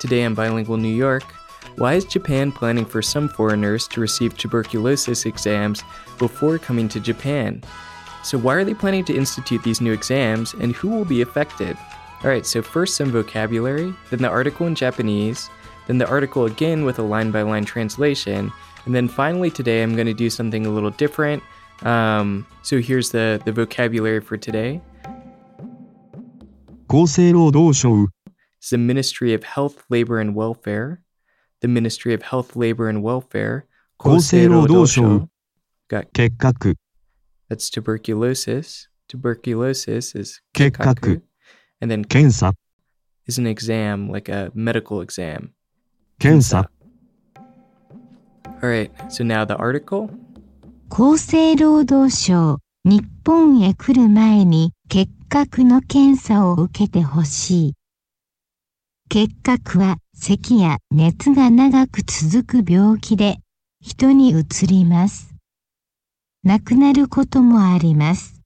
Today on Bilingual New York, why is Japan planning for some foreigners to receive tuberculosis exams before coming to Japan? So, why are they planning to institute these new exams and who will be affected? Alright, so first some vocabulary, then the article in Japanese, then the article again with a line by line translation, and then finally today I'm going to do something a little different. Um, so here's the, the vocabulary for today. 厚生労働省 It's the Ministry of Health, Labor and Welfare. The Ministry of Health, Labor and Welfare. 厚生労働省 Got 結核 that's tuberculosis. Tuberculosis is 結核 and then 検査 is an exam like a medical exam. 検査 All right, so now the article. 厚生労働省、日本へ来る前に結核の検査を受けてほしい。 結核は咳や熱が長く続く病気で人にうつります。亡くなることもあります。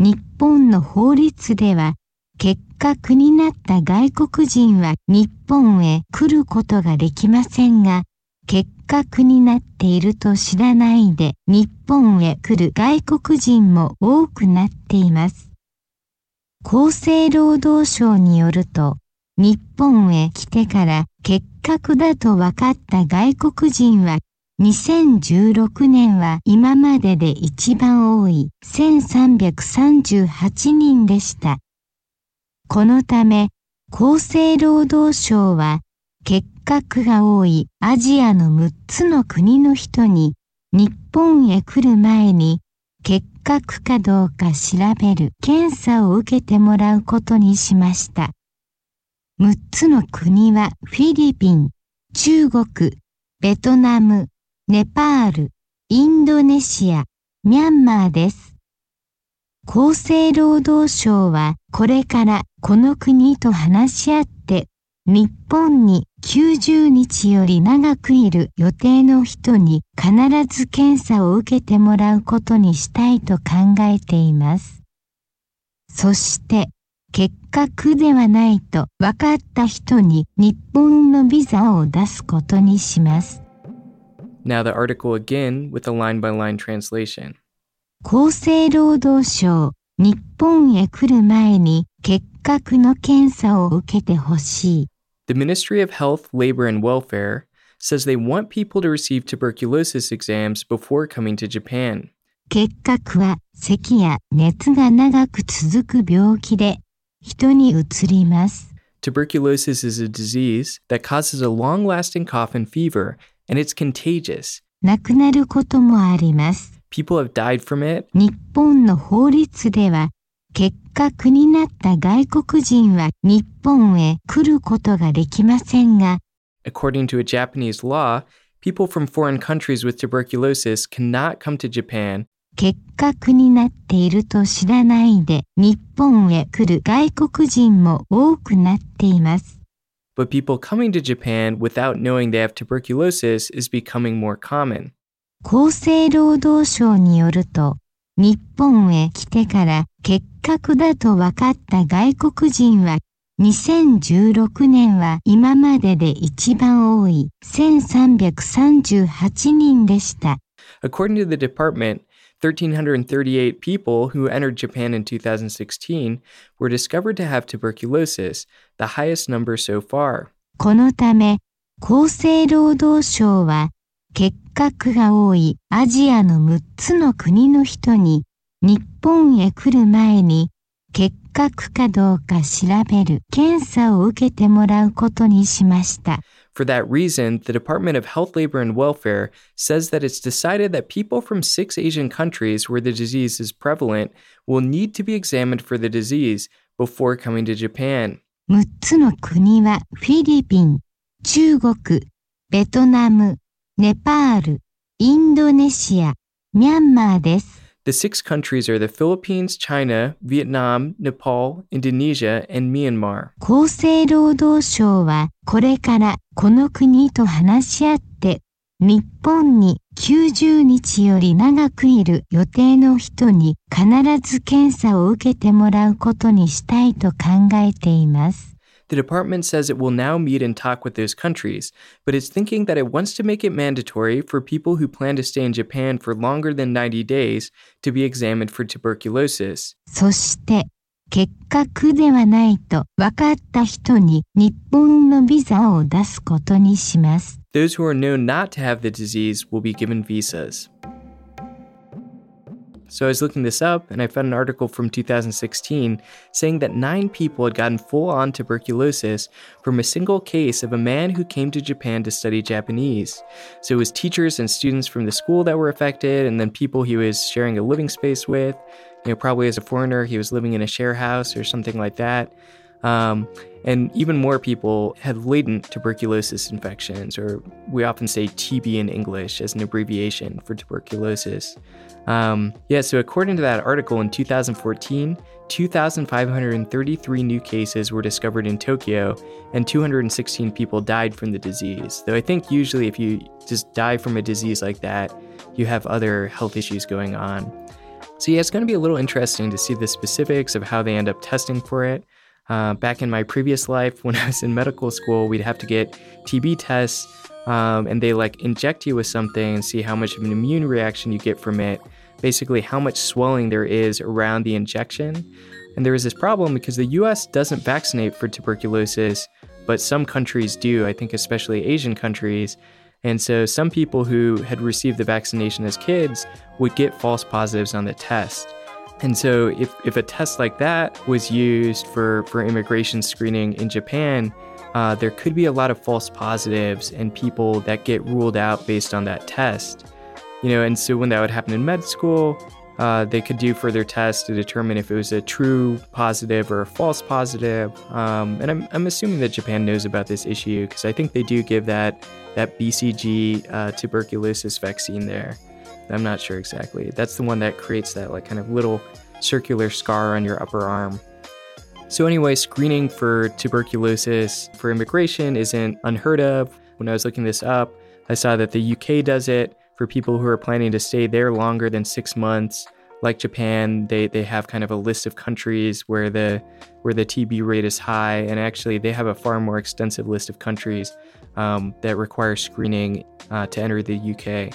日本の法律では結核になった外国人は日本へ来ることができませんが、結核になっていると知らないで日本へ来る外国人も多くなっています。厚生労働省によると、日本へ来てから結核だと分かった外国人は2016年は今までで一番多い1338人でした。このため、厚生労働省は結核が多いアジアの6つの国の人に日本へ来る前に結核かどうか調べる検査を受けてもらうことにしました。6つの国はフィリピン、中国、ベトナム、ネパール、インドネシア、ミャンマーです。厚生労働省はこれからこの国と話し合って日本に90日より長くいる予定の人に必ず検査を受けてもらうことにしたいと考えています。そして、結核ではないと分かった人に日本のビザを出すことにします。Now the article again with a line by line translation. 厚生労働省、日本へ来る前に結核の検査を受けてほしい。The Ministry of Health, Labor and Welfare says they want people to receive tuberculosis exams before coming to Japan. 結核は咳や熱が長く続く病気で 人にうつります。 Tuberculosis is a disease that causes a long lasting cough and fever, and it's contagious. 亡くなることもあります。 People have died from it. 日本の法律では結核になった外国人は日本へ来ることができませんが、 According to a Japanese law, people from foreign countries with tuberculosis cannot come to Japan, 結核になっていると知らないで日本へ来る外国人も多くなっています。but people coming to Japan without knowing they have tuberculosis is becoming more common. 厚生労働省によると、日本へ来てから結核だと分かった外国人は、2016年は今までで一番多い1338人でした。According to the department, 1,338 people who entered Japan in 2016 were discovered to have tuberculosis, the highest number so far. このため、厚生労働省は、結核が多いアジアの6つの国の人に、日本へ来る前に、結核かどうか調べる検査を受けてもらうことにしました。For that reason, the Department of Health, Labor, and Welfare says that it's decided that people from six Asian countries where the disease is prevalent will need to be examined for the disease before coming to Japan. 6つの国はフィリピン、中国、ベトナム、ネパール、インドネシア、ミャンマーです。 The six countries are the Philippines, China, Vietnam, Nepal, Indonesia, and Myanmar. 厚生労働省はこれからこの国と話し合って日本に90日より長くいる予定の人に必ず検査を受けてもらうことにしたいと考えています。The department says it will now meet and talk with those countries, but it's thinking that it wants to make it mandatory for people who plan to stay in Japan for longer than 90 days to be examined for tuberculosis. そして、結果苦ではないと分かった人に日本のビザを出すことにします。 Those who are known not to have the disease will be given visas. So I was looking this up and I found an article from 2016 saying that nine people had gotten full on tuberculosis from a single case of a man who came to Japan to study Japanese. So it was teachers and students from the school that were affected, and then people he was sharing a living space with. You know, probably as a foreigner, he was living in a share house or something like that. Um, and even more people have latent tuberculosis infections, or we often say TB in English as an abbreviation for tuberculosis. Um, yeah, so according to that article in 2014, 2,533 new cases were discovered in Tokyo, and 216 people died from the disease. Though I think usually if you just die from a disease like that, you have other health issues going on. So, yeah, it's going to be a little interesting to see the specifics of how they end up testing for it. Uh, back in my previous life, when I was in medical school, we'd have to get TB tests, um, and they like inject you with something and see how much of an immune reaction you get from it. Basically, how much swelling there is around the injection. And there was this problem because the US doesn't vaccinate for tuberculosis, but some countries do, I think, especially Asian countries. And so some people who had received the vaccination as kids would get false positives on the test. And so if, if a test like that was used for, for immigration screening in Japan, uh, there could be a lot of false positives and people that get ruled out based on that test. You know, and so when that would happen in med school, uh, they could do further tests to determine if it was a true positive or a false positive. Um, and I'm, I'm assuming that Japan knows about this issue because I think they do give that that BCG uh, tuberculosis vaccine there. I'm not sure exactly. That's the one that creates that like kind of little circular scar on your upper arm. So anyway, screening for tuberculosis for immigration isn't unheard of. When I was looking this up, I saw that the UK does it for people who are planning to stay there longer than six months. Like Japan, they, they have kind of a list of countries where the where the TB rate is high, and actually they have a far more extensive list of countries um, that require screening uh, to enter the UK.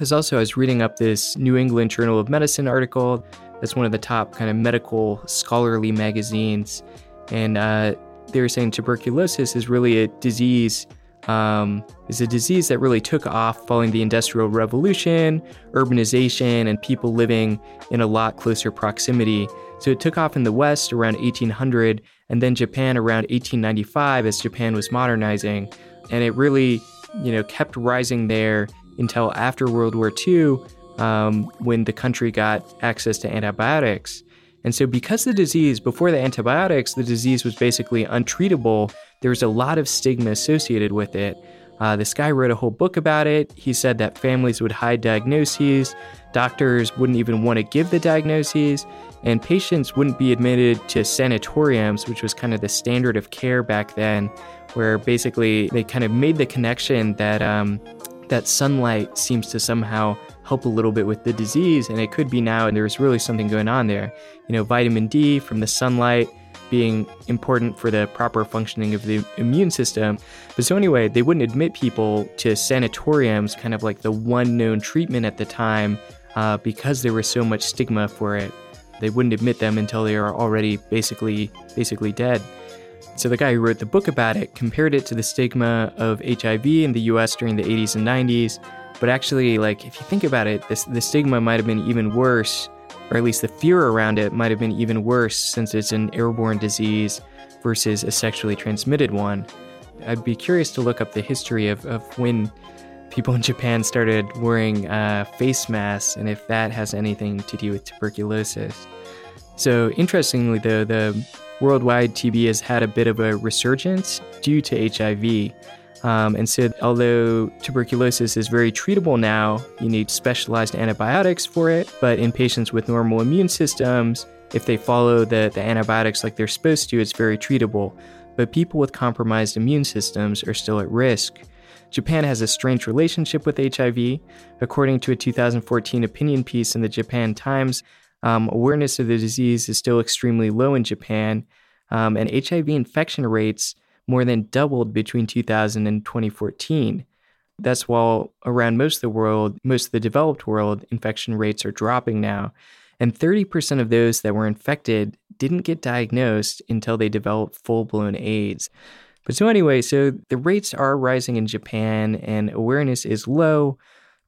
As also, I was reading up this New England Journal of Medicine article. That's one of the top kind of medical scholarly magazines, and uh, they were saying tuberculosis is really a disease um, is a disease that really took off following the Industrial Revolution, urbanization, and people living in a lot closer proximity. So it took off in the West around 1800, and then Japan around 1895 as Japan was modernizing, and it really, you know, kept rising there until after World War II, um, when the country got access to antibiotics. And so, because the disease, before the antibiotics, the disease was basically untreatable, there was a lot of stigma associated with it. Uh, this guy wrote a whole book about it. He said that families would hide diagnoses, doctors wouldn't even want to give the diagnoses, and patients wouldn't be admitted to sanatoriums, which was kind of the standard of care back then, where basically they kind of made the connection that um, that sunlight seems to somehow help a little bit with the disease, and it could be now, and there's really something going on there. You know, vitamin D from the sunlight being important for the proper functioning of the immune system. But so, anyway, they wouldn't admit people to sanatoriums, kind of like the one known treatment at the time, uh, because there was so much stigma for it. They wouldn't admit them until they are already basically basically dead. So the guy who wrote the book about it compared it to the stigma of HIV in the US during the 80s and 90s. But actually, like if you think about it, this the stigma might have been even worse, or at least the fear around it might have been even worse since it's an airborne disease versus a sexually transmitted one. I'd be curious to look up the history of, of when people in Japan started wearing uh, face masks and if that has anything to do with tuberculosis. So, interestingly, though, the worldwide TB has had a bit of a resurgence due to HIV. Um, and so, although tuberculosis is very treatable now, you need specialized antibiotics for it. But in patients with normal immune systems, if they follow the, the antibiotics like they're supposed to, it's very treatable. But people with compromised immune systems are still at risk. Japan has a strange relationship with HIV. According to a 2014 opinion piece in the Japan Times, um, awareness of the disease is still extremely low in Japan. Um, and HIV infection rates more than doubled between 2000 and 2014. That's while around most of the world, most of the developed world, infection rates are dropping now. And 30% of those that were infected didn't get diagnosed until they developed full blown AIDS. But so, anyway, so the rates are rising in Japan and awareness is low.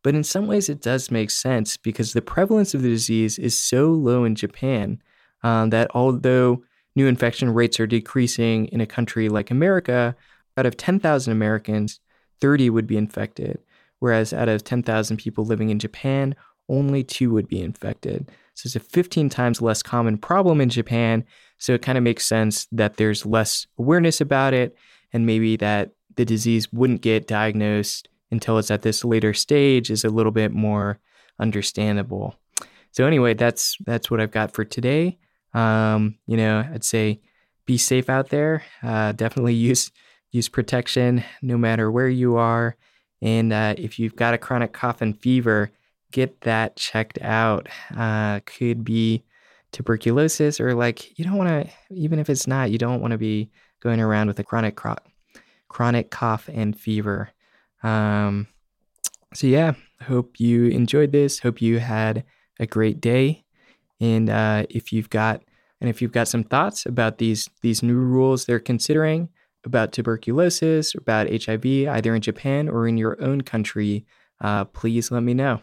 But in some ways, it does make sense because the prevalence of the disease is so low in Japan um, that although new infection rates are decreasing in a country like America, out of 10,000 Americans, 30 would be infected. Whereas out of 10,000 people living in Japan, only two would be infected. So it's a 15 times less common problem in Japan. So it kind of makes sense that there's less awareness about it and maybe that the disease wouldn't get diagnosed until it's at this later stage is a little bit more understandable. So anyway, that's that's what I've got for today. Um, you know, I'd say be safe out there. Uh, definitely use use protection no matter where you are. And uh, if you've got a chronic cough and fever, get that checked out. Uh, could be tuberculosis or like you don't want to even if it's not you don't want to be going around with a chronic cro- chronic cough and fever um, so yeah, hope you enjoyed this. Hope you had a great day. And uh, if you've got and if you've got some thoughts about these these new rules they're considering about tuberculosis, about HIV, either in Japan or in your own country, uh, please let me know.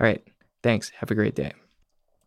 All right, thanks. Have a great day.